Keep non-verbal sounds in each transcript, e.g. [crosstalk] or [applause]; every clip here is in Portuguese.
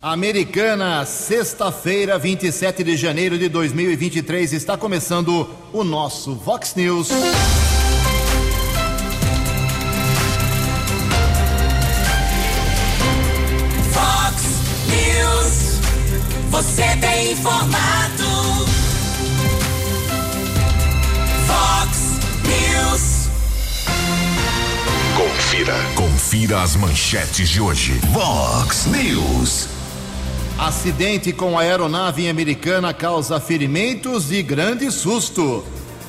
Americana, sexta-feira, 27 de janeiro de 2023, está começando o nosso Vox News. Vox News, você tem informado. Vox News. Confira, confira as manchetes de hoje. Vox News. Acidente com aeronave americana causa ferimentos e grande susto.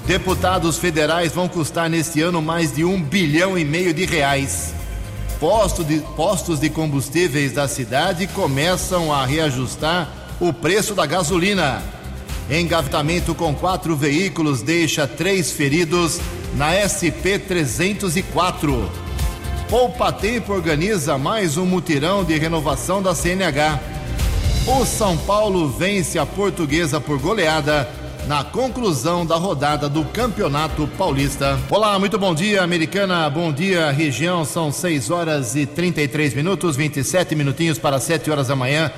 Deputados federais vão custar neste ano mais de um bilhão e meio de reais. Posto de, postos de combustíveis da cidade começam a reajustar o preço da gasolina. Engavetamento com quatro veículos deixa três feridos na SP-304. Poupa Tempo organiza mais um mutirão de renovação da CNH. O São Paulo vence a Portuguesa por goleada na conclusão da rodada do Campeonato Paulista. Olá, muito bom dia, Americana. Bom dia, região. São 6 horas e 33 minutos, 27 minutinhos para 7 horas da manhã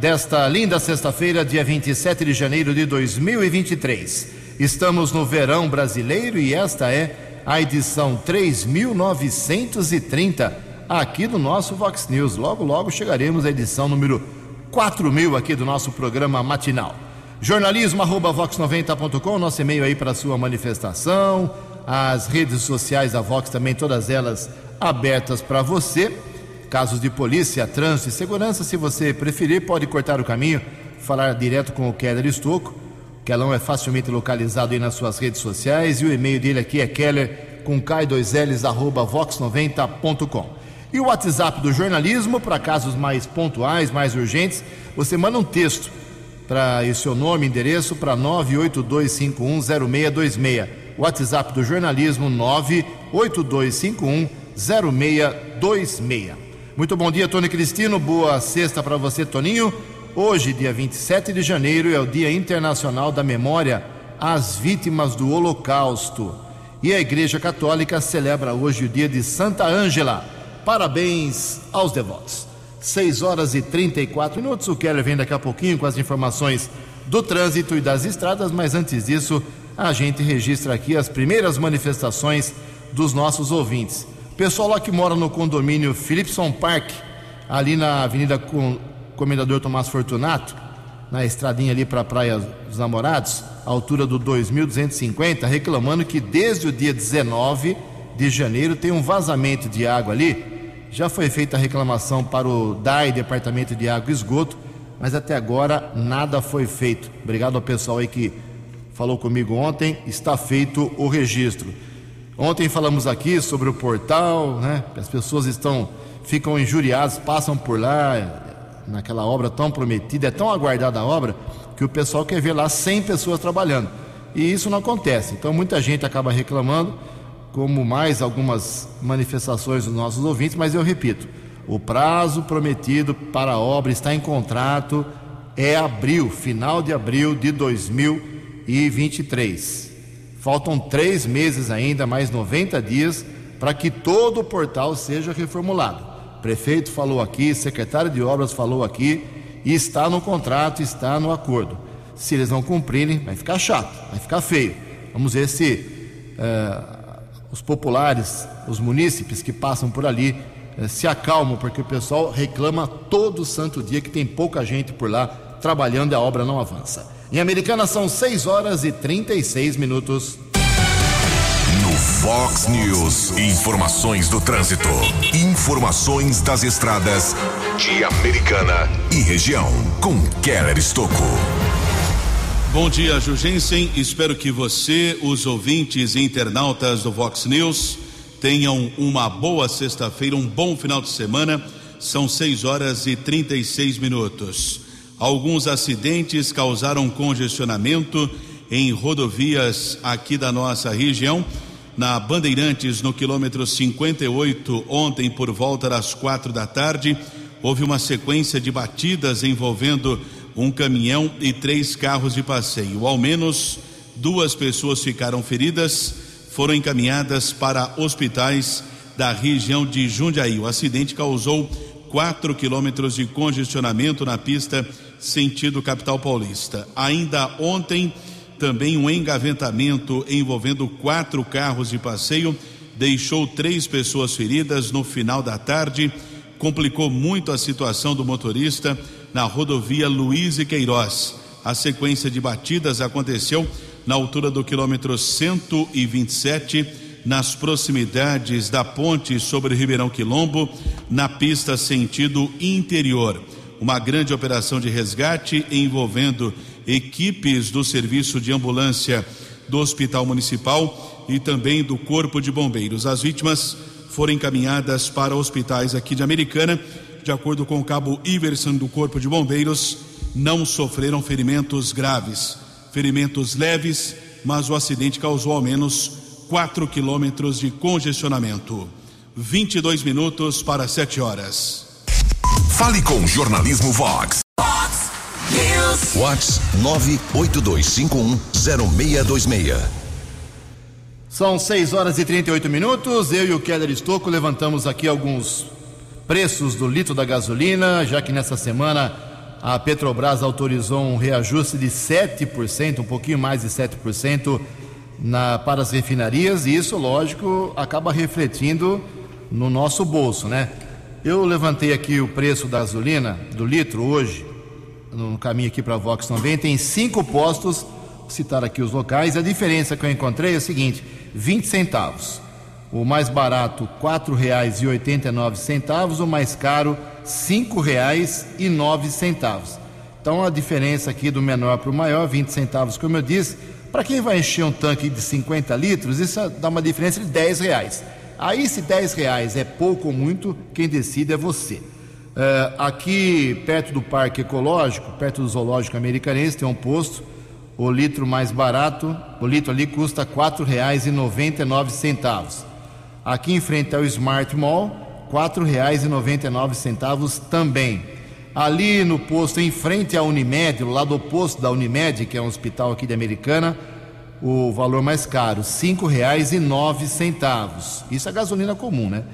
desta linda sexta-feira, dia 27 de janeiro de 2023. Estamos no verão brasileiro e esta é a edição 3930 aqui do nosso Vox News. Logo, logo chegaremos à edição número 4 mil aqui do nosso programa matinal. Jornalismo arroba vox90.com, nosso e-mail aí para sua manifestação, as redes sociais da Vox também, todas elas abertas para você. Casos de polícia, trânsito e segurança, se você preferir, pode cortar o caminho, falar direto com o Keller Estocco. Kelão é facilmente localizado aí nas suas redes sociais e o e-mail dele aqui é keller com k2ls arroba vox90.com. E o WhatsApp do jornalismo, para casos mais pontuais, mais urgentes, você manda um texto para o seu nome, endereço, para 982510626. WhatsApp do jornalismo 982510626. Muito bom dia, Tony Cristino. Boa sexta para você, Toninho. Hoje, dia 27 de janeiro, é o Dia Internacional da Memória às Vítimas do Holocausto. E a Igreja Católica celebra hoje o dia de Santa Ângela. Parabéns aos devotos. 6 horas e 34 minutos. O Keller vem daqui a pouquinho com as informações do trânsito e das estradas, mas antes disso, a gente registra aqui as primeiras manifestações dos nossos ouvintes. Pessoal lá que mora no condomínio Philipson Park, ali na Avenida Comendador Tomás Fortunato, na estradinha ali para a Praia dos Namorados, altura do 2250, reclamando que desde o dia 19 de janeiro tem um vazamento de água ali. Já foi feita a reclamação para o DAI, Departamento de Água e Esgoto, mas até agora nada foi feito. Obrigado ao pessoal aí que falou comigo ontem, está feito o registro. Ontem falamos aqui sobre o portal, né? As pessoas estão ficam injuriadas, passam por lá naquela obra tão prometida, é tão aguardada a obra que o pessoal quer ver lá 100 pessoas trabalhando. E isso não acontece. Então muita gente acaba reclamando, como mais algumas manifestações dos nossos ouvintes, mas eu repito, o prazo prometido para a obra está em contrato é abril, final de abril de 2023. Faltam três meses ainda, mais 90 dias, para que todo o portal seja reformulado. O prefeito falou aqui, secretário de obras falou aqui, e está no contrato, está no acordo. Se eles não cumprirem, vai ficar chato, vai ficar feio. Vamos ver se uh, os populares, os munícipes que passam por ali, uh, se acalmam, porque o pessoal reclama todo santo dia que tem pouca gente por lá trabalhando e a obra não avança. Em Americana são 6 horas e 36 minutos. No Fox News, informações do trânsito, informações das estradas de Americana e região, com Keller Estocco. Bom dia, Jugensen. Espero que você, os ouvintes e internautas do Vox News, tenham uma boa sexta-feira, um bom final de semana. São 6 horas e 36 minutos. Alguns acidentes causaram congestionamento em rodovias aqui da nossa região. Na Bandeirantes, no quilômetro 58, ontem por volta das quatro da tarde, houve uma sequência de batidas envolvendo um caminhão e três carros de passeio. Ao menos duas pessoas ficaram feridas, foram encaminhadas para hospitais da região de Jundiaí. O acidente causou 4 quilômetros de congestionamento na pista sentido capital paulista. Ainda ontem, também um engaventamento envolvendo quatro carros de passeio deixou três pessoas feridas no final da tarde, complicou muito a situação do motorista na rodovia Luiz e Queiroz. A sequência de batidas aconteceu na altura do quilômetro 127, nas proximidades da ponte sobre Ribeirão Quilombo, na pista sentido interior. Uma grande operação de resgate envolvendo equipes do serviço de ambulância do Hospital Municipal e também do Corpo de Bombeiros. As vítimas foram encaminhadas para hospitais aqui de Americana. De acordo com o cabo Iverson do Corpo de Bombeiros, não sofreram ferimentos graves, ferimentos leves, mas o acidente causou ao menos 4 quilômetros de congestionamento. 22 minutos para 7 horas. Fale com Jornalismo Vox. Fox News. Vox 982510626. São 6 horas e 38 minutos. Eu e o Keller Estocco levantamos aqui alguns preços do litro da gasolina, já que nessa semana a Petrobras autorizou um reajuste de 7%, um pouquinho mais de 7% na, para as refinarias, e isso, lógico, acaba refletindo no nosso bolso, né? Eu levantei aqui o preço da gasolina, do litro, hoje, no caminho aqui para a Vox também, tem cinco postos, citar aqui os locais. A diferença que eu encontrei é o seguinte: 20 centavos. O mais barato, R$ 4,89, o mais caro, R$ 5,09. Então a diferença aqui do menor para o maior, 20 centavos, como eu disse, para quem vai encher um tanque de 50 litros, isso dá uma diferença de 10 reais. Aí, se 10 reais é pouco ou muito, quem decide é você. Eh, aqui perto do Parque Ecológico, perto do Zoológico Americanense, tem um posto. O litro mais barato, o litro ali custa R$ 4,99. Aqui em frente ao Smart Mall, R$ 4,99 também. Ali no posto em frente à Unimed, do lado oposto da Unimed, que é um hospital aqui de Americana, o valor mais caro, R$ 5,09. Isso é gasolina comum, né?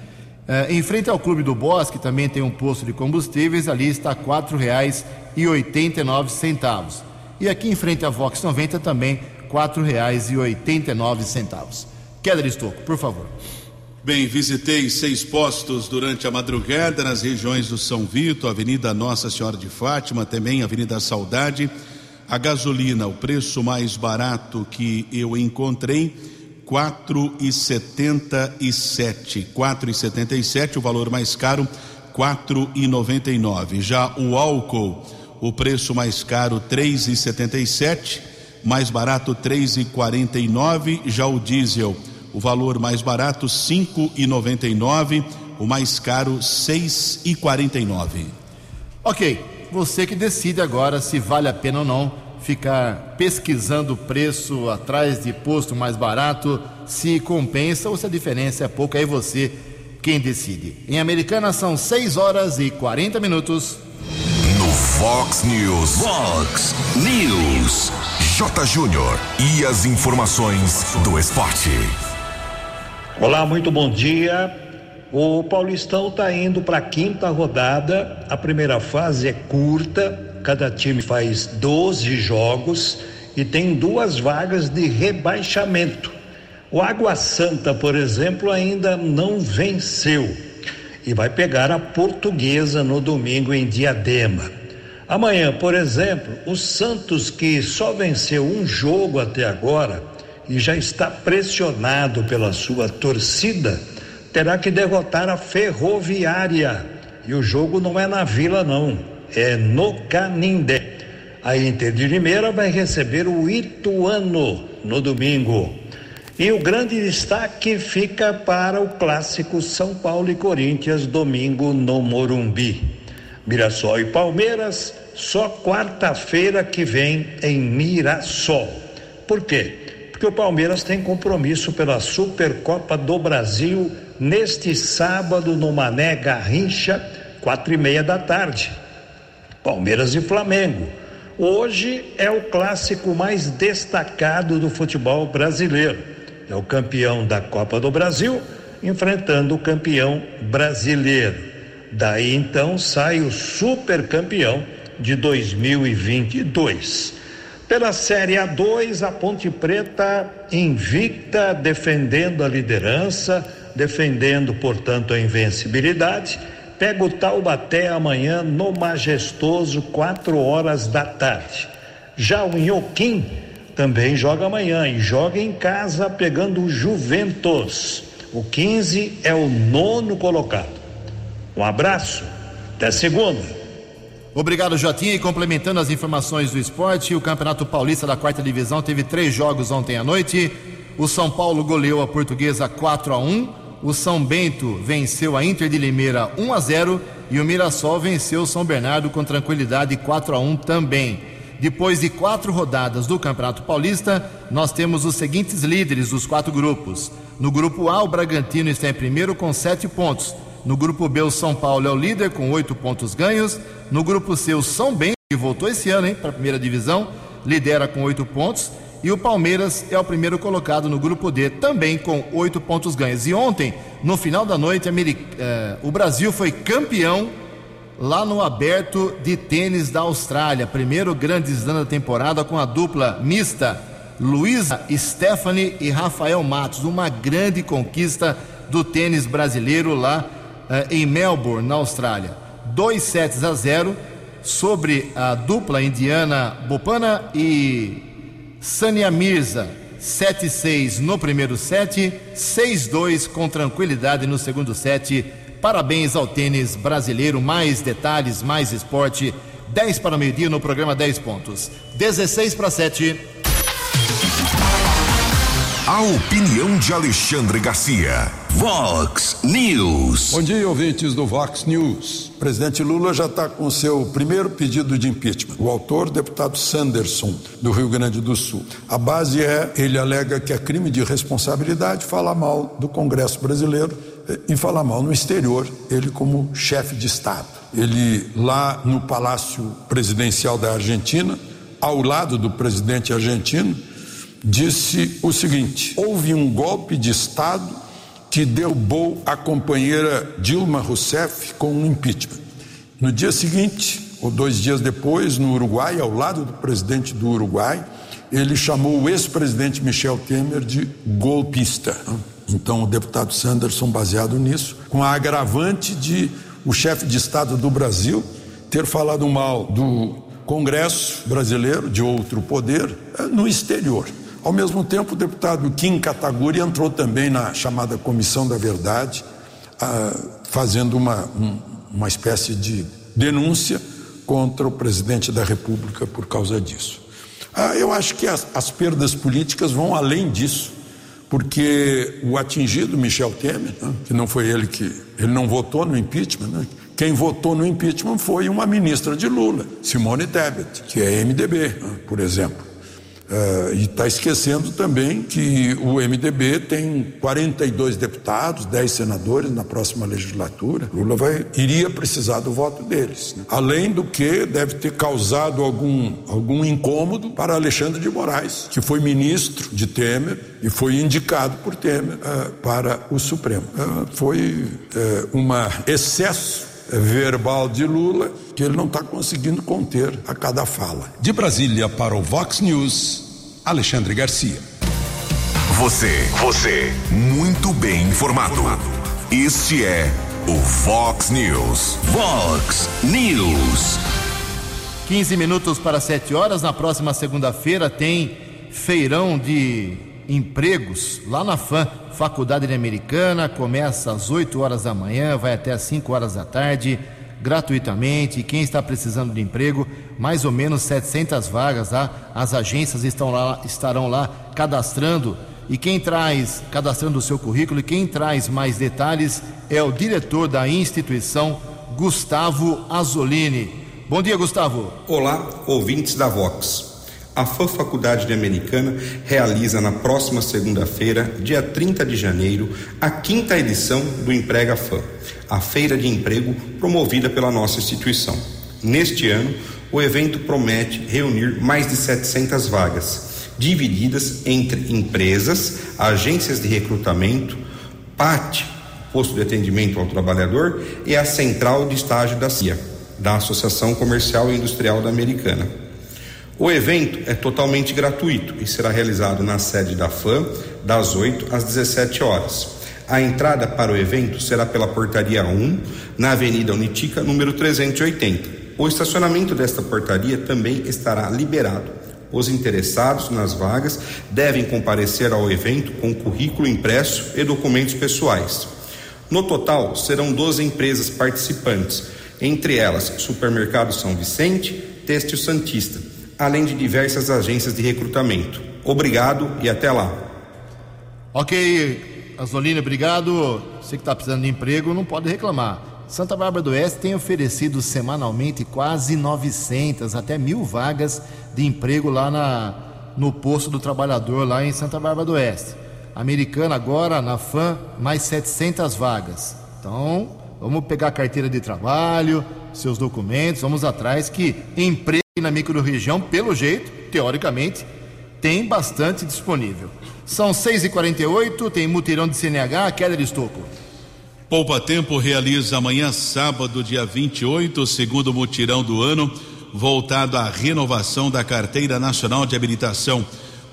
Eh, em frente ao Clube do Bosque também tem um posto de combustíveis, ali está R$ 4,89. E aqui em frente à Vox 90 também R$ 4,89. Keller Estocco, por favor. Bem, visitei seis postos durante a madrugada nas regiões do São Vito, Avenida Nossa Senhora de Fátima, também Avenida Saudade. A gasolina, o preço mais barato que eu encontrei, quatro e setenta e sete, quatro e setenta e sete, o valor mais caro, quatro e noventa e nove. Já o álcool, o preço mais caro, três e setenta e sete, mais barato, três e quarenta e nove. Já o diesel, o valor mais barato, cinco e noventa e nove, o mais caro, seis e quarenta e nove. Ok, você que decide agora se vale a pena ou não ficar pesquisando o preço atrás de posto mais barato, se compensa ou se a diferença é pouca, aí você quem decide. Em Americana são 6 horas e 40 minutos. No Fox News. Fox News. J. Júnior. E as informações do esporte. Olá, muito bom dia. O Paulistão está indo para a quinta rodada. A primeira fase é curta, cada time faz 12 jogos e tem duas vagas de rebaixamento. O Água Santa, por exemplo, ainda não venceu e vai pegar a Portuguesa no domingo em Diadema. Amanhã, por exemplo, o Santos, que só venceu um jogo até agora e já está pressionado pela sua torcida, terá que derrotar a Ferroviária. E o jogo não é na Vila, não, é no Canindé. A Inter de Limeira vai receber o Ituano no domingo. E o grande destaque fica para o clássico São Paulo e Corinthians, domingo no Morumbi. Mirassol e Palmeiras, só quarta-feira que vem em Mirassol. Por quê? Porque o Palmeiras tem compromisso pela Supercopa do Brasil neste sábado no Mané Garrincha, quatro e meia da tarde. Palmeiras e Flamengo. Hoje é o clássico mais destacado do futebol brasileiro. É o campeão da Copa do Brasil enfrentando o campeão brasileiro. Daí então sai o super campeão de 2022. Pela Série A2, a Ponte Preta invicta, defendendo a liderança, defendendo, portanto, a invencibilidade. Pega o Taubaté amanhã no Majestoso, quatro horas da tarde. Já o Inhoquim também joga amanhã e joga em casa pegando o Juventus. O 15 é o nono colocado. Um abraço, até segunda. Obrigado, Jotinha. E complementando as informações do esporte, o Campeonato Paulista da quarta divisão teve três jogos ontem à noite. O São Paulo goleou a Portuguesa 4 a 1 O São Bento venceu a Inter de Limeira 1 a 0 e o Mirassol venceu o São Bernardo com tranquilidade 4 a 1 também. Depois de quatro rodadas do Campeonato Paulista, nós temos os seguintes líderes dos quatro grupos. No grupo A, o Bragantino está em primeiro com sete pontos. No grupo B, o São Paulo é o líder com oito pontos ganhos. No grupo C, o São Bento, que voltou esse ano para a primeira divisão, lidera com oito pontos. E o Palmeiras é o primeiro colocado no grupo D, também com oito pontos ganhos. E ontem, no final da noite, eh, o Brasil foi campeão lá no aberto de tênis da Austrália. Primeiro grande slam da temporada com a dupla mista Luísa Stephanie e Rafael Matos. Uma grande conquista do tênis brasileiro lá em Melbourne, na Austrália. 2 sets a 0 sobre a dupla indiana Bopana e Sania Mirza. 7-6 no primeiro set, 6-2 com tranquilidade no segundo set. Parabéns ao tênis brasileiro. Mais detalhes, mais esporte. 10 para o meio-dia no programa 10 pontos. 16 para 7. A opinião de Alexandre Garcia. Vox News. Bom dia, ouvintes do Vox News. O presidente Lula já está com seu primeiro pedido de impeachment. O autor, deputado Sanderson, do Rio Grande do Sul. A base é: ele alega que é crime de responsabilidade falar mal do Congresso brasileiro eh, e falar mal no exterior, ele como chefe de Estado. Ele, lá no Palácio Presidencial da Argentina, ao lado do presidente argentino, disse o seguinte: houve um golpe de Estado que derrubou a companheira Dilma Rousseff com um impeachment. No dia seguinte, ou dois dias depois, no Uruguai, ao lado do presidente do Uruguai, ele chamou o ex-presidente Michel Temer de golpista. Então, o deputado Sanderson, baseado nisso, com a agravante de o chefe de Estado do Brasil ter falado mal do Congresso brasileiro, de outro poder, eh, no exterior. Ao mesmo tempo, o deputado Kim Kataguri entrou também na chamada Comissão da Verdade, ah, fazendo uma, um, uma espécie de denúncia contra o presidente da República por causa disso. Ah, eu acho que as, as, perdas políticas vão além disso, porque o atingido Michel Temer, né, que não foi ele que. Ele não votou no impeachment, né, quem votou no impeachment foi uma ministra de Lula, Simone Tebet, que é MDB, né, por exemplo. Uh, e está esquecendo também que o MDB tem 42 deputados, 10 senadores na próxima legislatura. Lula vai, iria precisar do voto deles. Né? Além do que deve ter causado algum, algum incômodo para Alexandre de Moraes, que foi ministro de Temer e foi indicado por Temer uh, para o Supremo. Uh, foi um excesso verbal de Lula que ele não está conseguindo conter a cada fala. De Brasília para o Vox News, Alexandre Garcia. Você, você, muito bem informado. Este é o Vox News. Vox News. 15 minutos para 7 horas. Na próxima segunda-feira tem feirão de empregos lá na FAM, Faculdade Americana. Começa às 8 horas da manhã, vai até às 5 horas da tarde gratuitamente. Quem está precisando de emprego, mais ou menos 700 vagas. As agências estão lá, estarão lá cadastrando. E quem traz, cadastrando o seu currículo, e quem traz mais detalhes é o diretor da instituição, Gustavo Azolini. Bom dia, Gustavo. Olá, ouvintes da Vox. A FAM Faculdade de Americana realiza na próxima segunda-feira, dia 30 de janeiro, a quinta edição do Emprega FAM, a feira de emprego promovida pela nossa instituição. Neste ano, o evento promete reunir mais de 700 vagas, divididas entre empresas, agências de recrutamento, PAT, posto de atendimento ao trabalhador, e a central de estágio da CIA, da Associação Comercial e Industrial da Americana. O evento é totalmente gratuito e será realizado na sede da FAM, das 8 às 17 horas. A entrada para o evento será pela portaria 1, na Avenida Unitica, número 380. O estacionamento desta portaria também estará liberado. Os interessados nas vagas devem comparecer ao evento com currículo impresso e documentos pessoais. No total, serão 12 empresas participantes, entre elas Supermercado São Vicente, Têxtil Santista, além de diversas agências de recrutamento. Obrigado e até lá. Ok, Asolina, obrigado. Você que está precisando de emprego não pode reclamar. Santa Bárbara do Oeste tem oferecido semanalmente quase 900 até mil vagas de emprego lá na, no posto do trabalhador lá em Santa Bárbara do Oeste. Americana agora na FAM mais 700 vagas. Então vamos pegar a carteira de trabalho, seus documentos, vamos atrás que emprego na microrregião, pelo jeito, teoricamente, tem bastante disponível. São 6h48, tem mutirão de CNH, queda de estoco. Poupa Tempo realiza amanhã, sábado, dia 28, o segundo mutirão do ano, voltado à renovação da Carteira Nacional de Habilitação.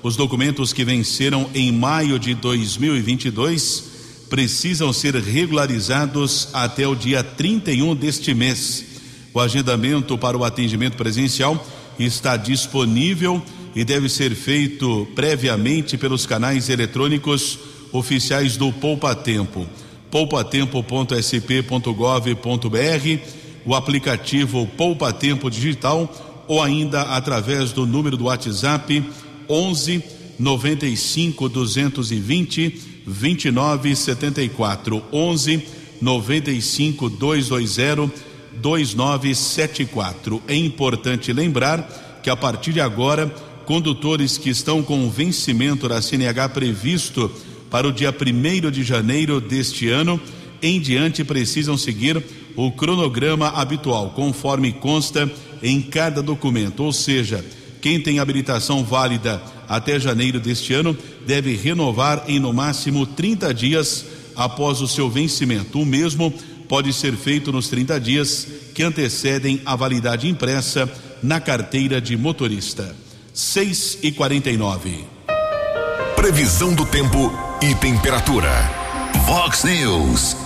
Os documentos que venceram em maio de 2022 precisam ser regularizados até o dia 31 deste mês. O agendamento para o atendimento presencial está disponível e deve ser feito previamente pelos canais eletrônicos oficiais do Poupa Tempo. poupatempo.sp.gov.br, o aplicativo Poupa Tempo Digital ou ainda através do número do WhatsApp 11 95 220 2974 11 95 220 2974. É importante lembrar que a partir de agora, condutores que estão com o vencimento da CNH previsto para o dia 1 de janeiro deste ano em diante precisam seguir o cronograma habitual, conforme consta em cada documento. Ou seja, quem tem habilitação válida até janeiro deste ano deve renovar em no máximo 30 dias após o seu vencimento. O mesmo pode ser feito nos 30 dias que antecedem a validade impressa na carteira de motorista. 6 e 49. Previsão do tempo e temperatura. Vox News.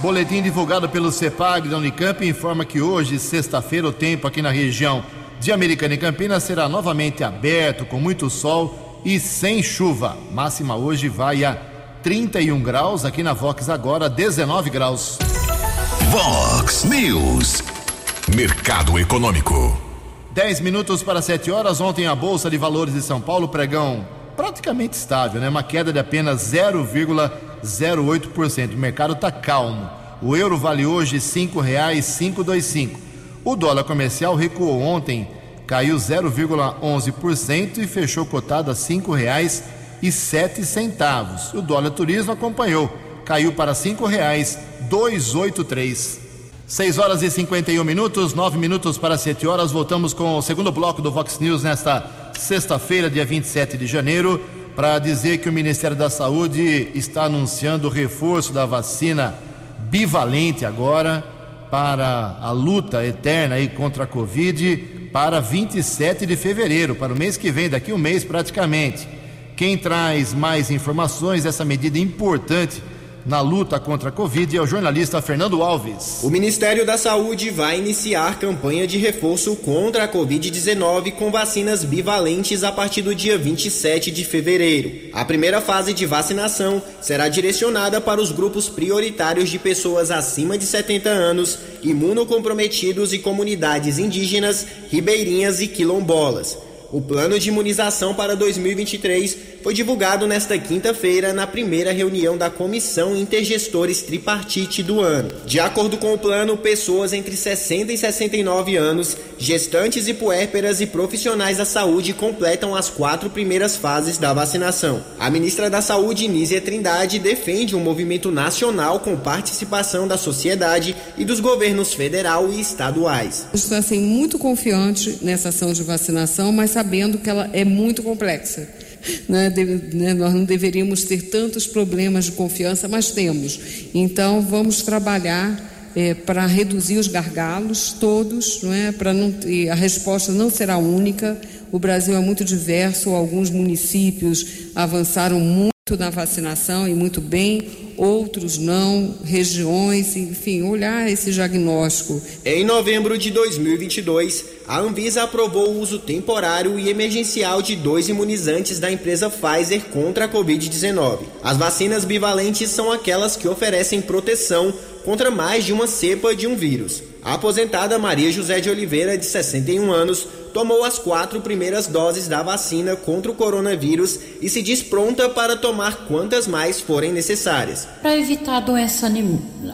Boletim divulgado pelo CEPAG da Unicamp informa que hoje, sexta-feira, o tempo aqui na região de Americana e Campinas será novamente aberto, com muito sol e sem chuva. Máxima hoje vai a 31 graus, aqui na Vox agora 19 graus. Vox News. Mercado Econômico. 10 minutos para 7 horas. Ontem a Bolsa de Valores de São Paulo pregão praticamente estável, né? Uma queda de apenas 0,08%. O mercado está calmo. O euro vale hoje R$ 5,525. O dólar comercial recuou ontem, caiu 0,11% e fechou cotado a R$ 5,07. O dólar turismo acompanhou, caiu para R$ 5,283. 6 horas e 51 minutos, 9 minutos para 7 horas. Voltamos com o segundo bloco do Vox News nesta sexta-feira, dia 27 de janeiro, para dizer que o Ministério da Saúde está anunciando o reforço da vacina bivalente agora para a luta eterna aí contra a Covid para 27 de fevereiro, para o mês que vem, daqui um mês praticamente. Quem traz mais informações, essa medida importante na luta contra a Covid é o jornalista Fernando Alves. O Ministério da Saúde vai iniciar campanha de reforço contra a Covid-19 com vacinas bivalentes a partir do dia 27 de fevereiro. A primeira fase de vacinação será direcionada para os grupos prioritários de pessoas acima de 70 anos, imunocomprometidos e comunidades indígenas, ribeirinhas e quilombolas. O plano de imunização para 2023 foi divulgado nesta quinta-feira na primeira reunião da Comissão Intergestores Tripartite do ano. De acordo com o plano, pessoas entre 60 e 69 anos, gestantes e puérperas e profissionais da saúde completam as quatro primeiras fases da vacinação. A ministra da Saúde, Nízia Trindade, defende um movimento nacional com participação da sociedade e dos governos federal e estaduais. Estou assim muito confiante nessa ação de vacinação, mas sabendo que ela é muito complexa Né? né? Nós não deveríamos ter tantos problemas de confiança, mas temos. Então, vamos trabalhar é, para reduzir os gargalos todos, não é? Para não a resposta não será única. O Brasil é muito diverso, alguns municípios avançaram muito na vacinação e muito bem, outros não, regiões, enfim, olhar esse diagnóstico. Em novembro de 2022, a Anvisa aprovou o uso temporário e emergencial de dois imunizantes da empresa Pfizer contra a Covid-19. As vacinas bivalentes são aquelas que oferecem proteção contra mais de uma cepa de um vírus. A aposentada Maria José de Oliveira, de 61 anos, tomou as quatro primeiras doses da vacina contra o coronavírus e se diz pronta para tomar quantas mais forem necessárias. Para evitar a doença,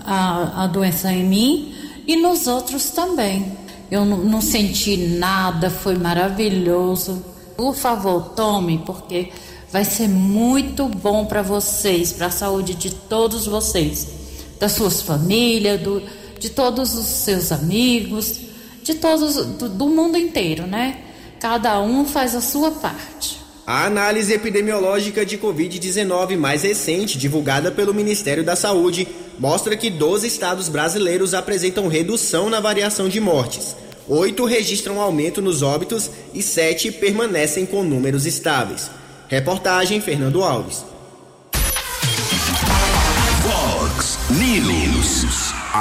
a, a doença em mim e nos outros também. Eu não, senti nada, foi maravilhoso. Por favor, tome, porque vai ser muito bom para vocês, para a saúde de todos vocês das suas famílias, do, de todos os seus amigos, de todos do, do mundo inteiro, né? Cada um faz a sua parte. A análise epidemiológica de Covid-19 mais recente, divulgada pelo Ministério da Saúde, mostra que 12 estados brasileiros apresentam redução na variação de mortes. Oito registram aumento nos óbitos e sete permanecem com números estáveis. Reportagem Fernando Alves.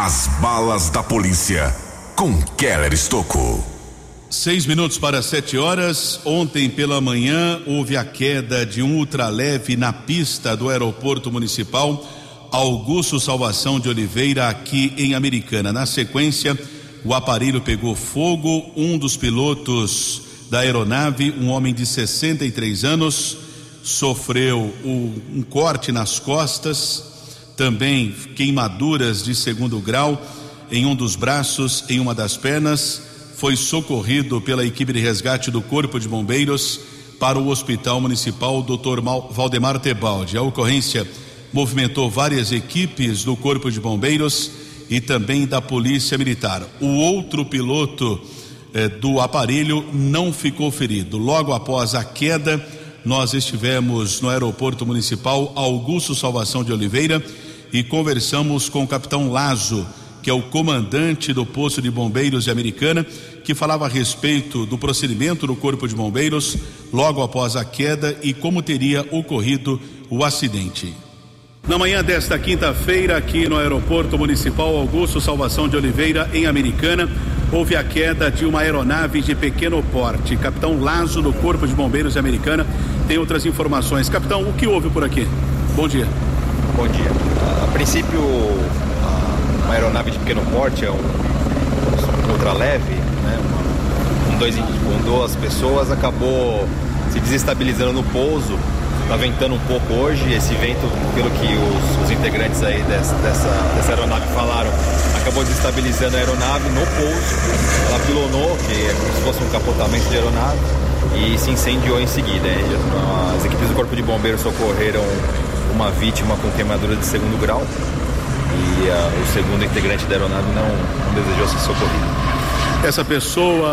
As balas da polícia com Keller Estocou. Seis minutos para sete horas. Ontem pela manhã houve a queda de um ultraleve na pista do aeroporto municipal Augusto Salvação de Oliveira, aqui em Americana. Na sequência, o aparelho pegou fogo. Um dos pilotos da aeronave, um homem de 63 anos, sofreu um corte nas costas também queimaduras de segundo grau em um dos braços, em uma das pernas. Foi socorrido pela equipe de resgate do Corpo de Bombeiros para o Hospital Municipal Dr. Valdemar Tebaldi. A ocorrência movimentou várias equipes do Corpo de Bombeiros e também da Polícia Militar. O outro piloto eh, do aparelho não ficou ferido. Logo após a queda, nós estivemos no Aeroporto Municipal Augusto Salvação de Oliveira e conversamos com o capitão Lazo, que é o comandante do posto de bombeiros de Americana, que falava a respeito do procedimento do Corpo de Bombeiros logo após a queda e como teria ocorrido o acidente. Na manhã desta quinta-feira, aqui no Aeroporto Municipal Augusto Salvação de Oliveira, em Americana, houve a queda de uma aeronave de pequeno porte. Capitão Lazo, do Corpo de Bombeiros de Americana, tem outras informações. Capitão, o que houve por aqui? Bom dia. Bom dia. A princípio, uma aeronave de pequeno porte, é um, um ultraleve, né? Um dois, com duas pessoas, acabou se desestabilizando no pouso. Está ventando um pouco hoje, esse vento, pelo que os, os integrantes aí dessa, dessa, dessa aeronave falaram, acabou desestabilizando a aeronave no pouso. Ela pilonou, que é como se fosse um capotamento de aeronave, e se incendiou em seguida. As equipes do Corpo de Bombeiros socorreram uma vítima com queimadura de segundo grau e uh, o segundo integrante da aeronave não, não desejou ser socorrido. Essa pessoa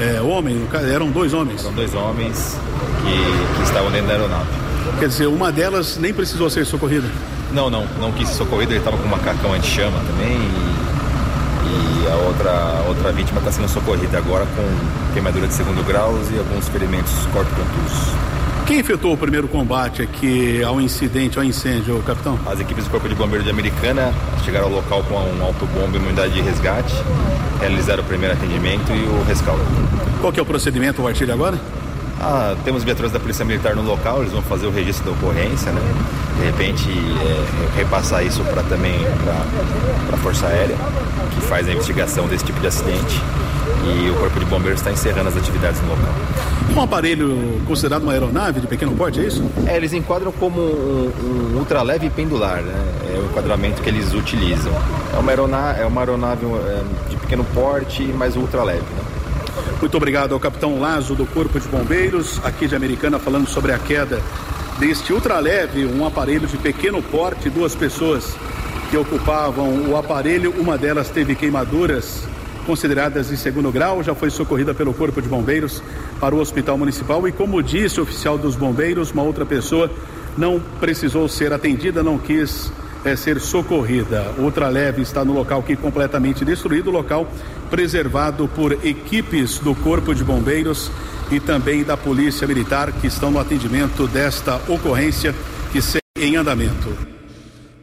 é homem? Eram dois homens? São dois homens que, que estavam dentro da aeronave. Quer dizer, uma delas nem precisou ser socorrida? Não, não, não quis ser socorrida, ele estava com macacão anti-chama também e, e, a outra, outra vítima está sendo socorrida agora com queimadura de segundo grau e alguns ferimentos corto-contusos. Quem efetuou o primeiro combate aqui ao incidente, ao incêndio, capitão? As equipes do Corpo de Bombeiros de Americana chegaram ao local com um autobomba e uma unidade de resgate, realizaram o primeiro atendimento e o rescaldo. Qual que é o procedimento a partir de agora? Ah, temos viaturas da Polícia Militar no local, eles vão fazer o registro da ocorrência, né? De repente é, repassar isso para também para a Força Aérea, que faz a investigação desse tipo de acidente e o Corpo de Bombeiros está encerrando as atividades no local. Um aparelho considerado uma aeronave de pequeno porte, é isso? É, eles enquadram como um, um ultraleve pendular, né? É o enquadramento que eles utilizam. É uma aeronave, é uma aeronave é, de pequeno porte, mas ultraleve, né? Muito obrigado ao capitão Lazo do Corpo de Bombeiros, aqui de Americana, falando sobre a queda deste ultraleve, um aparelho de pequeno porte, duas pessoas que ocupavam o aparelho, uma delas teve queimaduras consideradas de segundo grau, já foi socorrida pelo Corpo de Bombeiros para o Hospital Municipal e, como disse o oficial dos bombeiros, uma outra pessoa não precisou ser atendida, não quis é, ser socorrida. Outra leve está no local que completamente destruído, local preservado por equipes do Corpo de Bombeiros e também da Polícia Militar que estão no atendimento desta ocorrência que segue em andamento.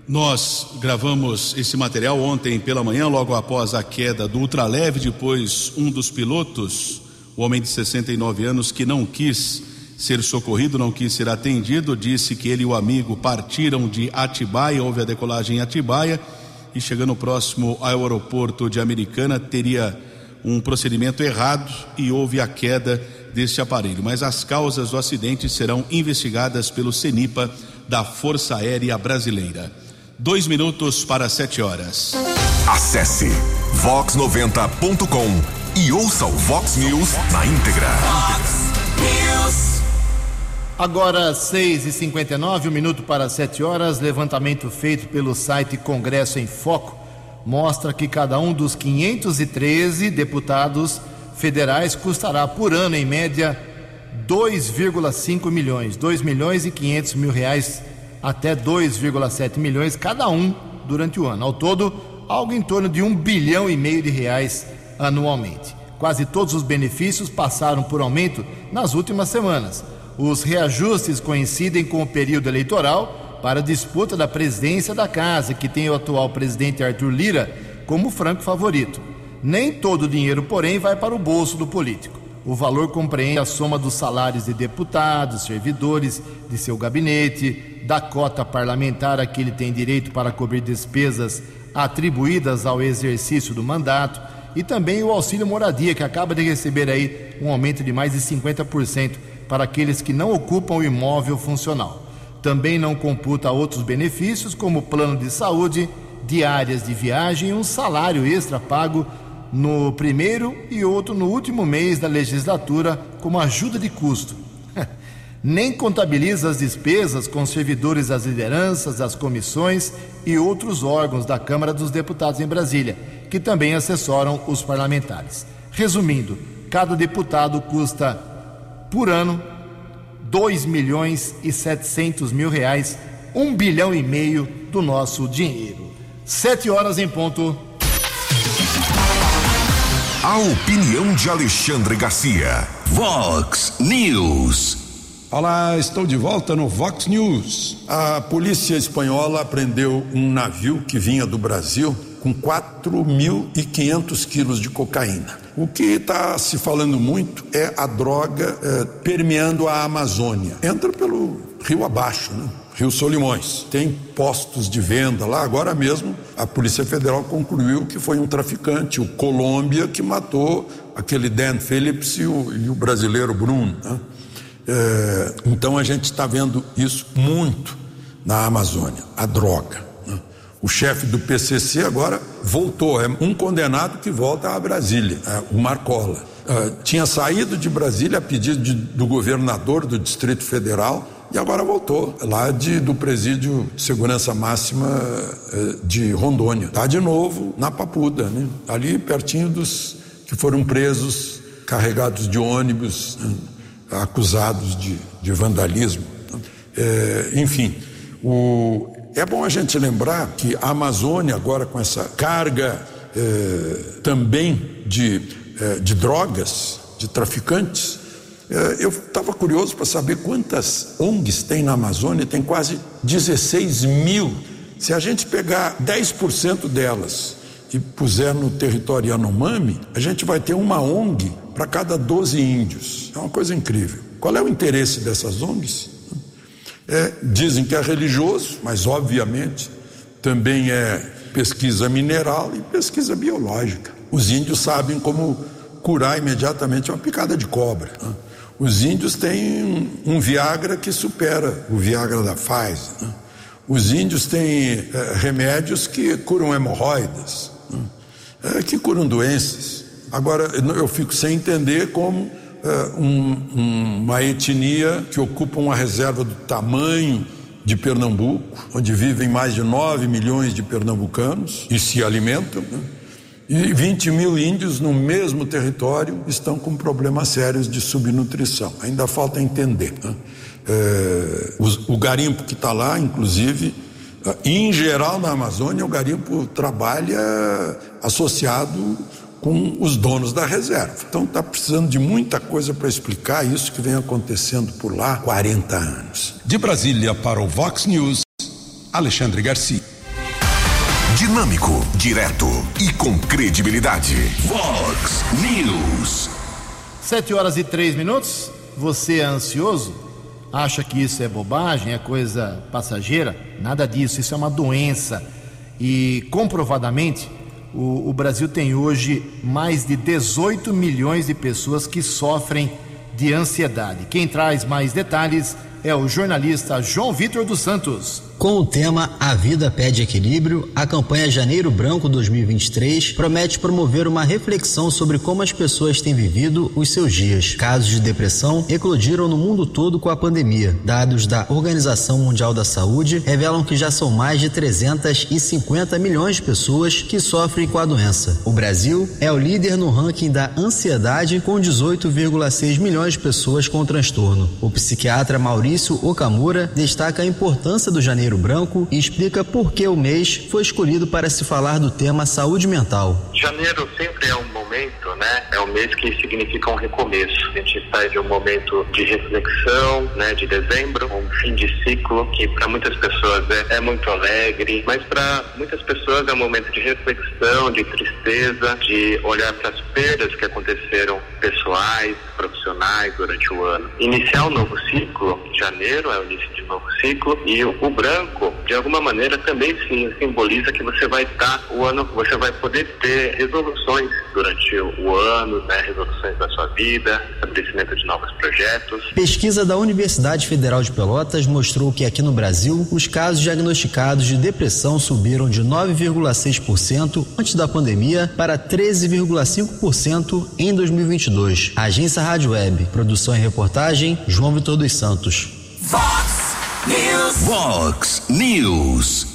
Nós gravamos esse material ontem pela manhã, logo após a queda do ultraleve. Depois, um dos pilotos, o homem de 69 anos, que não quis ser socorrido, não quis ser atendido, disse que ele e o amigo partiram de Atibaia, houve a decolagem em Atibaia e chegando próximo ao aeroporto de Americana teria um procedimento errado e houve a queda deste aparelho. Mas as causas do acidente serão investigadas pelo CENIPA da Força Aérea Brasileira. Dois minutos para sete horas. Acesse vox90.com e ouça o Vox News na íntegra. Agora, 6 e 59 um minuto para 7 horas. Levantamento feito pelo site Congresso em Foco mostra que cada um dos 513 deputados federais custará por ano, em média, 2,5 milhões, 2 milhões e 500 mil reais até 2,7 milhões cada um durante o ano. Ao todo, algo em torno de um bilhão e meio de reais anualmente. Quase todos os benefícios passaram por aumento nas últimas semanas. Os reajustes coincidem com o período eleitoral para a disputa da presidência da casa, que tem o atual presidente Arthur Lira como franco favorito. Nem todo o dinheiro, porém, vai para o bolso do político. O valor compreende a soma dos salários de deputados, servidores de seu gabinete, da cota parlamentar a que ele tem direito para cobrir despesas atribuídas ao exercício do mandato e também o auxílio moradia, que acaba de receber aí um aumento de mais de 50% para aqueles que não ocupam o imóvel funcional. Também não computa outros benefícios, como plano de saúde, diárias de viagem e um salário extra pago no primeiro e outro no último mês da legislatura como ajuda de custo. [laughs] Nem contabiliza as despesas com servidores das lideranças, das comissões e outros órgãos da Câmara dos Deputados em Brasília, que também assessoram os parlamentares. Resumindo, cada deputado custa por ano 2 milhões e 700 mil reais, um bilhão e meio do nosso dinheiro. Sete horas em ponto. A opinião de Alexandre Garcia. Vox News. Olá, estou de volta no Vox News. A polícia espanhola prendeu um navio que vinha do Brasil com 4.500 quilos de cocaína. O que está se falando muito é a droga é, permeando a Amazônia. Entra pelo rio abaixo, né? Rio Solimões. Tem postos de venda lá. Agora mesmo, a Polícia Federal concluiu que foi um traficante, o Colômbia, que matou aquele Dan Phillips e o, e o brasileiro Bruno. Né? É, então a gente está vendo isso muito na Amazônia, a droga. O chefe do PCC agora voltou, é um condenado que volta a Brasília, é, o Marcola. É, tinha saído de Brasília a pedido de, do governador do Distrito Federal e agora voltou lá de, do presídio de segurança máxima eh, de Rondônia. Está de novo na Papuda, né? ali pertinho dos que foram presos, carregados de ônibus, né? acusados de, de vandalismo. É, enfim, o, é bom a gente lembrar que a Amazônia, agora com essa carga é, também de, é, de drogas, de traficantes, é, eu estava curioso para saber quantas ONGs tem na Amazônia, tem quase 16 mil. Se a gente pegar 10% delas e puser no território Yanomami, a gente vai ter uma ONG para cada 12 índios. É uma coisa incrível. Qual é o interesse dessas ONGs? É, dizem que é religioso, mas obviamente também é pesquisa mineral e pesquisa biológica. Os índios sabem como curar imediatamente uma picada de cobra. Né? Os índios têm um Viagra que supera o Viagra da Pfizer. Né? Os índios têm é, remédios que curam hemorroidas, né? é, que curam doenças. Agora, eu fico sem entender como é, um, um, uma etnia que ocupa uma reserva do tamanho de Pernambuco, onde vivem mais de 9 milhões de pernambucanos e se alimentam, né? E 20 mil índios no mesmo território estão com problemas sérios de subnutrição. Ainda falta entender. Né? É, o, o, garimpo que está lá, inclusive, é, em geral na Amazônia, o garimpo trabalha associado com os donos da reserva. Então está precisando de muita coisa para explicar isso que vem acontecendo por lá há 40 anos. De Brasília para o Vox News, Alexandre Garcia. Dinâmico, direto e com credibilidade. Vox News. Sete horas e três minutos. Você é ansioso? Acha que isso é bobagem, é coisa passageira? Nada disso, isso é uma doença. E comprovadamente, o, o Brasil tem hoje mais de 18 milhões de pessoas que sofrem de ansiedade. Quem traz mais detalhes é o jornalista João Vitor dos Santos. Com o tema A Vida Pede Equilíbrio, a campanha Janeiro Branco 2023 promete promover uma reflexão sobre como as pessoas têm vivido os seus dias. Casos de depressão eclodiram no mundo todo com a pandemia. Dados da Organização Mundial da Saúde revelam que já são mais de 350 milhões de pessoas que sofrem com a doença. O Brasil é o líder no ranking da ansiedade, com 18,6 milhões de pessoas com transtorno. O psiquiatra Maurício Okamura destaca a importância do Janeiro Branco e explica por que o mês foi escolhido para se falar do tema saúde mental. Janeiro sempre é um momento, né? É um mês que significa um recomeço. A gente sai de um momento de reflexão, né? De dezembro, um fim de ciclo que para muitas pessoas é, é muito alegre, mas para muitas pessoas é um momento de reflexão, de tristeza, de olhar para as perdas que aconteceram pessoais, profissionais durante o ano. Iniciar um novo ciclo, janeiro é o início de um novo ciclo e o branco branco, de alguma maneira, também sim, simboliza que você vai estar o ano, você vai poder ter resoluções durante o ano, né, resoluções da sua vida, estabelecimento de novos projetos. Pesquisa da Universidade Federal de Pelotas mostrou que aqui no Brasil os casos diagnosticados de depressão subiram de 9,6% antes da pandemia para 13,5% em 2022. Agência Rádio Web, produção e reportagem João Vitor dos Santos. Fox. News. Vox News.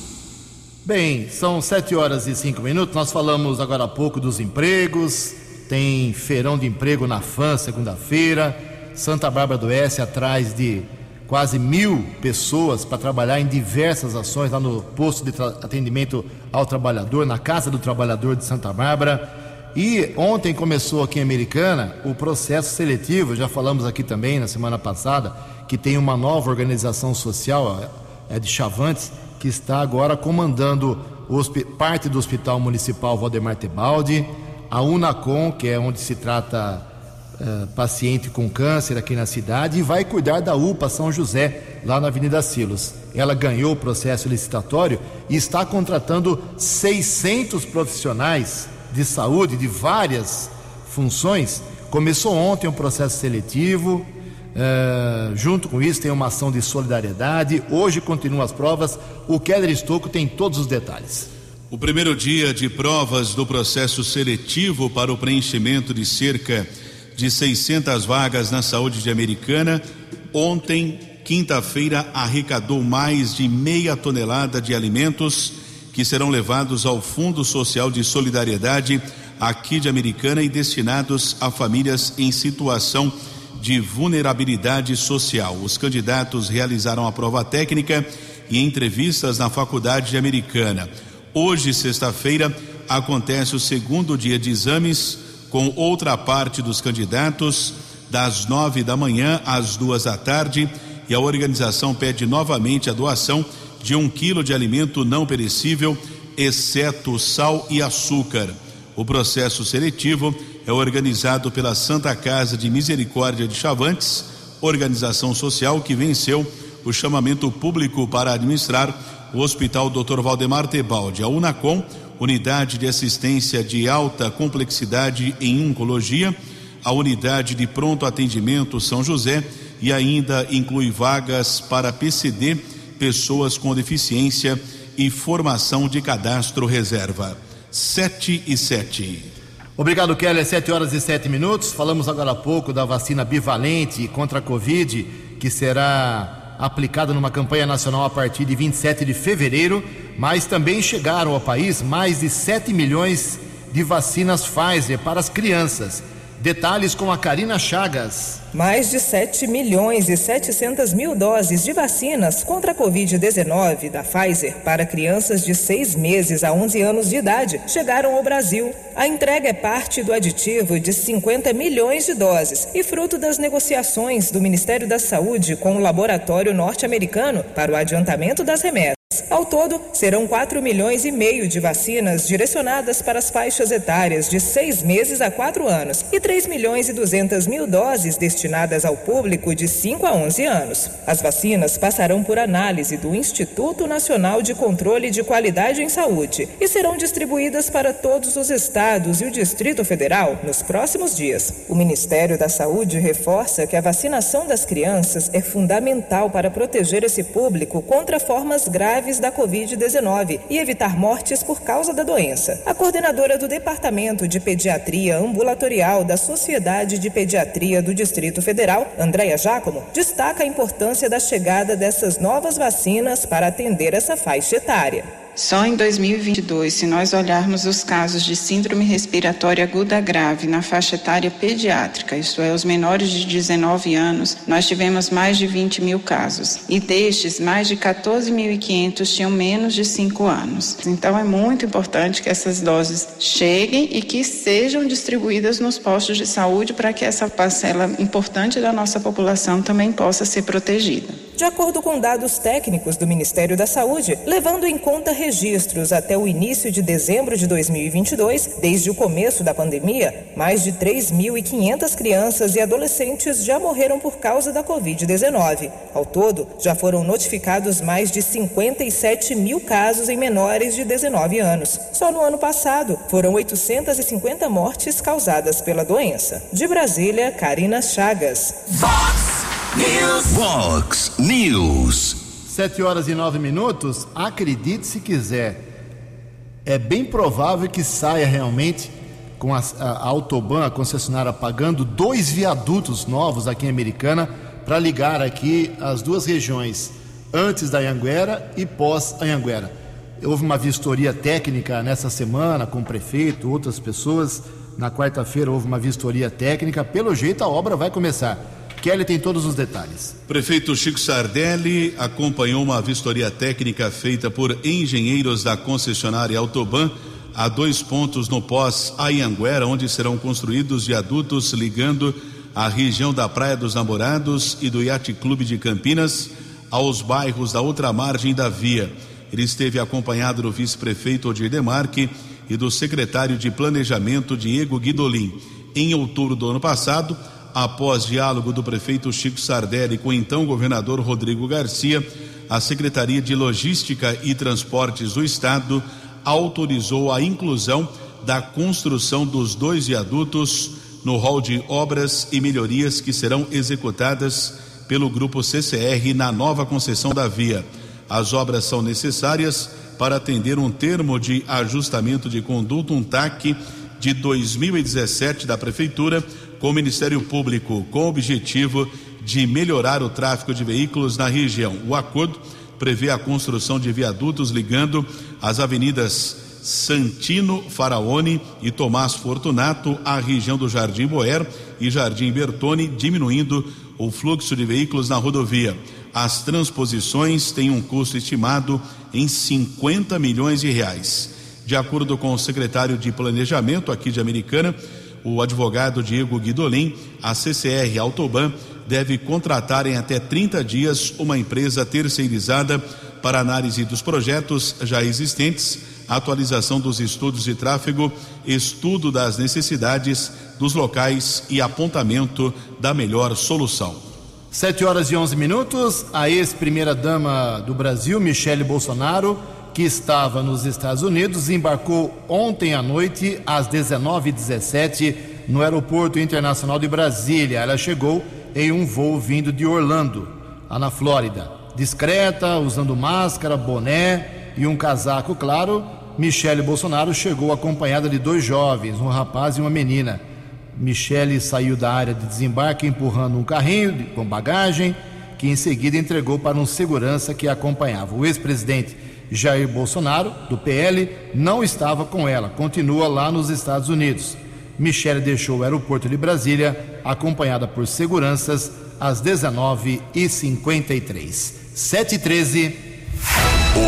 Bem, são sete horas e cinco minutos. Nós falamos agora há pouco dos empregos. Tem feirão de emprego na FAM segunda-feira. Santa Bárbara do Oeste atrás de quase mil pessoas para trabalhar em diversas ações lá no posto de atendimento ao trabalhador, na Casa do Trabalhador de Santa Bárbara. E ontem começou aqui em Americana o processo seletivo, já falamos aqui também na semana passada, que tem uma nova organização social, é de Chavantes, que está agora comandando parte do Hospital Municipal Valdemar Tebaldi, a Unacom, que é onde se trata uh, paciente com câncer aqui na cidade, e vai cuidar da UPA São José, lá na Avenida Silos. Ela ganhou o processo licitatório e está contratando 600 profissionais de saúde de várias funções. Começou ontem um processo seletivo, Uh, junto com isso, tem uma ação de solidariedade. Hoje continuam as provas. O Keller Estocco tem todos os detalhes. O primeiro dia de provas do processo seletivo para o preenchimento de cerca de 600 vagas na saúde de Americana. Ontem, quinta-feira, arrecadou mais de meia tonelada de alimentos que serão levados ao Fundo Social de Solidariedade aqui de Americana e destinados a famílias em situação de de vulnerabilidade social. Os candidatos realizaram a prova técnica e entrevistas na Faculdade Americana. Hoje, sexta-feira, acontece o segundo dia de exames com outra parte dos candidatos, das nove da manhã às duas da tarde, e a organização pede novamente a doação de um quilo de alimento não perecível, exceto sal e açúcar. O processo seletivo é organizado pela Santa Casa de Misericórdia de Chavantes, organização social que venceu o chamamento público para administrar o Hospital Dr. Valdemar Tebaldi. A Unacom, Unidade de Assistência de Alta Complexidade em Oncologia, a Unidade de Pronto Atendimento São José e ainda inclui vagas para PCD, pessoas com deficiência e formação de cadastro reserva. 7 e 7. Obrigado, Kelly. 7 horas e 7 minutos. Falamos agora há pouco da vacina bivalente contra a Covid, que será aplicada numa campanha nacional a partir de 27 de fevereiro. Mas também chegaram ao país mais de 7 milhões de vacinas Pfizer para as crianças. Detalhes com a Karina Chagas. Mais de 7 milhões e 700 mil doses de vacinas contra a Covid-19 da Pfizer para crianças de 6 meses a 11 anos de idade chegaram ao Brasil. A entrega é parte do aditivo de 50 milhões de doses e fruto das negociações do Ministério da Saúde com o laboratório norte-americano para o adiantamento das remessas. Ao todo, serão 4 milhões e meio de vacinas direcionadas para as faixas etárias de 6 meses a 4 anos e 3 milhões e 200 mil doses destinadas ao público de 5 a 11 anos. As vacinas passarão por análise do Instituto Nacional de Controle de Qualidade em Saúde e serão distribuídas para todos os estados e o Distrito Federal nos próximos dias. O Ministério da Saúde reforça que a vacinação das crianças é fundamental para proteger esse público contra formas graves da Covid-19 e evitar mortes por causa da doença. A coordenadora do Departamento de Pediatria Ambulatorial da Sociedade de Pediatria do Distrito Federal, Andréia Giacomo, destaca a importância da chegada dessas novas vacinas para atender essa faixa etária. Só em 2022, se nós olharmos os casos de síndrome respiratória aguda grave na faixa etária pediátrica, isto é, os menores de 19 anos, nós tivemos mais de 20 mil casos. E destes, mais de 14.500 tinham menos de 5 anos. Então é muito importante que essas doses cheguem e que sejam distribuídas nos postos de saúde para que essa parcela importante da nossa população também possa ser protegida de acordo com dados técnicos do Ministério da Saúde, levando em conta registros até o início de dezembro de 2022, desde o começo da pandemia, mais de 3.500 crianças e adolescentes já morreram por causa da Covid-19. Ao todo, já foram notificados mais de 57 mil casos em menores de 19 anos. Só no ano passado, foram 850 mortes causadas pela doença. De Brasília, Karina Chagas. Fox News. Fox News. Sete horas e nove minutos. Acredite se quiser. É bem provável que saia realmente com a, a Autoban, a concessionária, pagando dois viadutos novos aqui em Americana para ligar aqui as duas regiões, antes da Anhanguera e pós-Anhanguera. Houve uma vistoria técnica nessa semana com o prefeito, outras pessoas. Na quarta-feira houve uma vistoria técnica. Pelo jeito a obra vai começar. Kelly tem todos os detalhes. Prefeito Chico Sardelli acompanhou uma vistoria técnica feita por engenheiros da concessionária Autoban a dois pontos no pós-Ayanguera, onde serão construídos viadutos ligando a região da Praia dos Namorados e do Yacht Clube de Campinas aos bairros da outra margem da via. Ele esteve acompanhado do vice-prefeito Odir Demarque e do secretário de Planejamento Diego Guidolin. Em outubro do ano passado, Após diálogo do prefeito Chico Sardelli com o então governador Rodrigo Garcia, a Secretaria de Logística e Transportes do Estado autorizou a inclusão da construção dos dois viadutos no rol de obras e melhorias que serão executadas pelo grupo CCR na nova concessão da via. As obras são necessárias para atender um termo de ajustamento de conduta, um TAC de 2017 da prefeitura com o Ministério Público com o objetivo de melhorar o tráfego de veículos na região. O acordo prevê a construção de viadutos ligando as avenidas Santino Faraone e Tomás Fortunato à região do Jardim Boer e Jardim Bertone, diminuindo o fluxo de veículos na rodovia. As transposições têm um custo estimado em 50 milhões de reais. De acordo com o secretário de Planejamento aqui de Americana, o advogado Diego Guidolin, a CCR Autoban deve contratar em até 30 dias uma empresa terceirizada para análise dos projetos já existentes, atualização dos estudos de tráfego, estudo das necessidades dos locais e apontamento da melhor solução. Sete horas e onze minutos. A ex-primeira-dama do Brasil, Michele Bolsonaro, que estava nos Estados Unidos, embarcou ontem à noite, às 19h17, no Aeroporto Internacional de Brasília. Ela chegou em um voo vindo de Orlando, lá na Flórida. Discreta, usando máscara, boné e um casaco claro, Michele Bolsonaro chegou acompanhada de dois jovens, um rapaz e uma menina. Michele saiu da área de desembarque empurrando um carrinho com bagagem, que em seguida entregou para um segurança que a acompanhava. O ex-presidente Jair Bolsonaro, do PL, não estava com ela, continua lá nos Estados Unidos. Michele deixou o aeroporto de Brasília, acompanhada por seguranças, às 19h53. 7h13.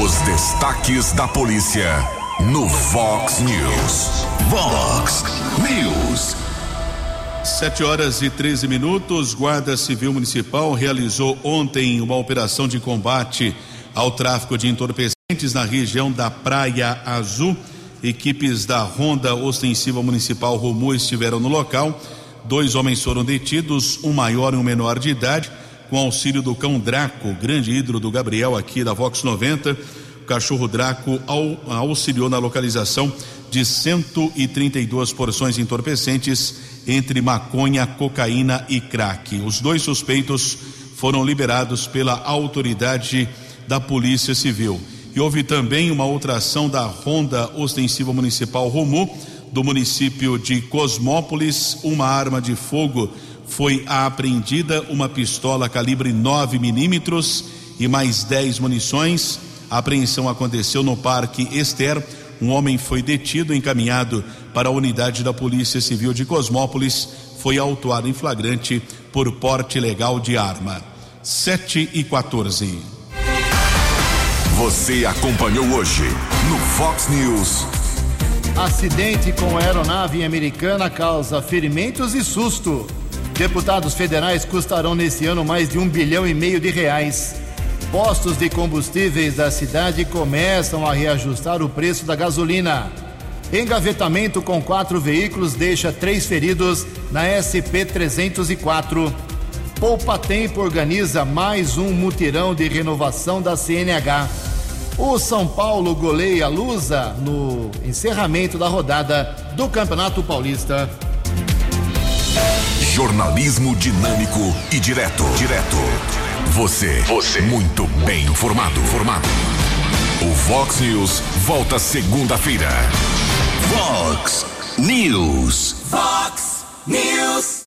Os destaques da polícia no Vox News. Vox News. 7 horas e 13 minutos. Guarda Civil Municipal realizou ontem uma operação de combate ao tráfico de entorpecentes na região da Praia Azul. Equipes da Ronda Ostensiva Municipal Romu estiveram no local. Dois homens foram detidos, um maior e um menor de idade, com auxílio do cão Draco, grande hidro do Gabriel aqui da Vox 90. O cachorro Draco auxiliou na localização de 132 porções entorpecentes entre maconha, cocaína e crack. Os dois suspeitos foram liberados pela autoridade da Polícia Civil. E houve também uma outra ação da Ronda Ostensiva Municipal Romu, do município de Cosmópolis. Uma arma de fogo foi apreendida, uma pistola calibre 9 milímetros e mais 10 munições. A apreensão aconteceu no Parque Ester. Um homem foi detido, encaminhado para a unidade da Polícia Civil de Cosmópolis. Foi autuado em flagrante por porte ilegal de arma. 7 e 14. Você acompanhou hoje no Fox News. Acidente com aeronave americana causa ferimentos e susto. Deputados federais custarão nesse ano mais de um bilhão e meio de reais. Postos de combustíveis da cidade começam a reajustar o preço da gasolina. Engavetamento com quatro veículos deixa três feridos na SP 304. Poupa Tempo organiza mais um mutirão de renovação da CNH. O São Paulo goleia Lusa no encerramento da rodada do Campeonato Paulista. Jornalismo dinâmico e direto. Direto. Você. Você. Muito bem informado. Formado. O Vox News volta segunda-feira. Vox News. Vox News.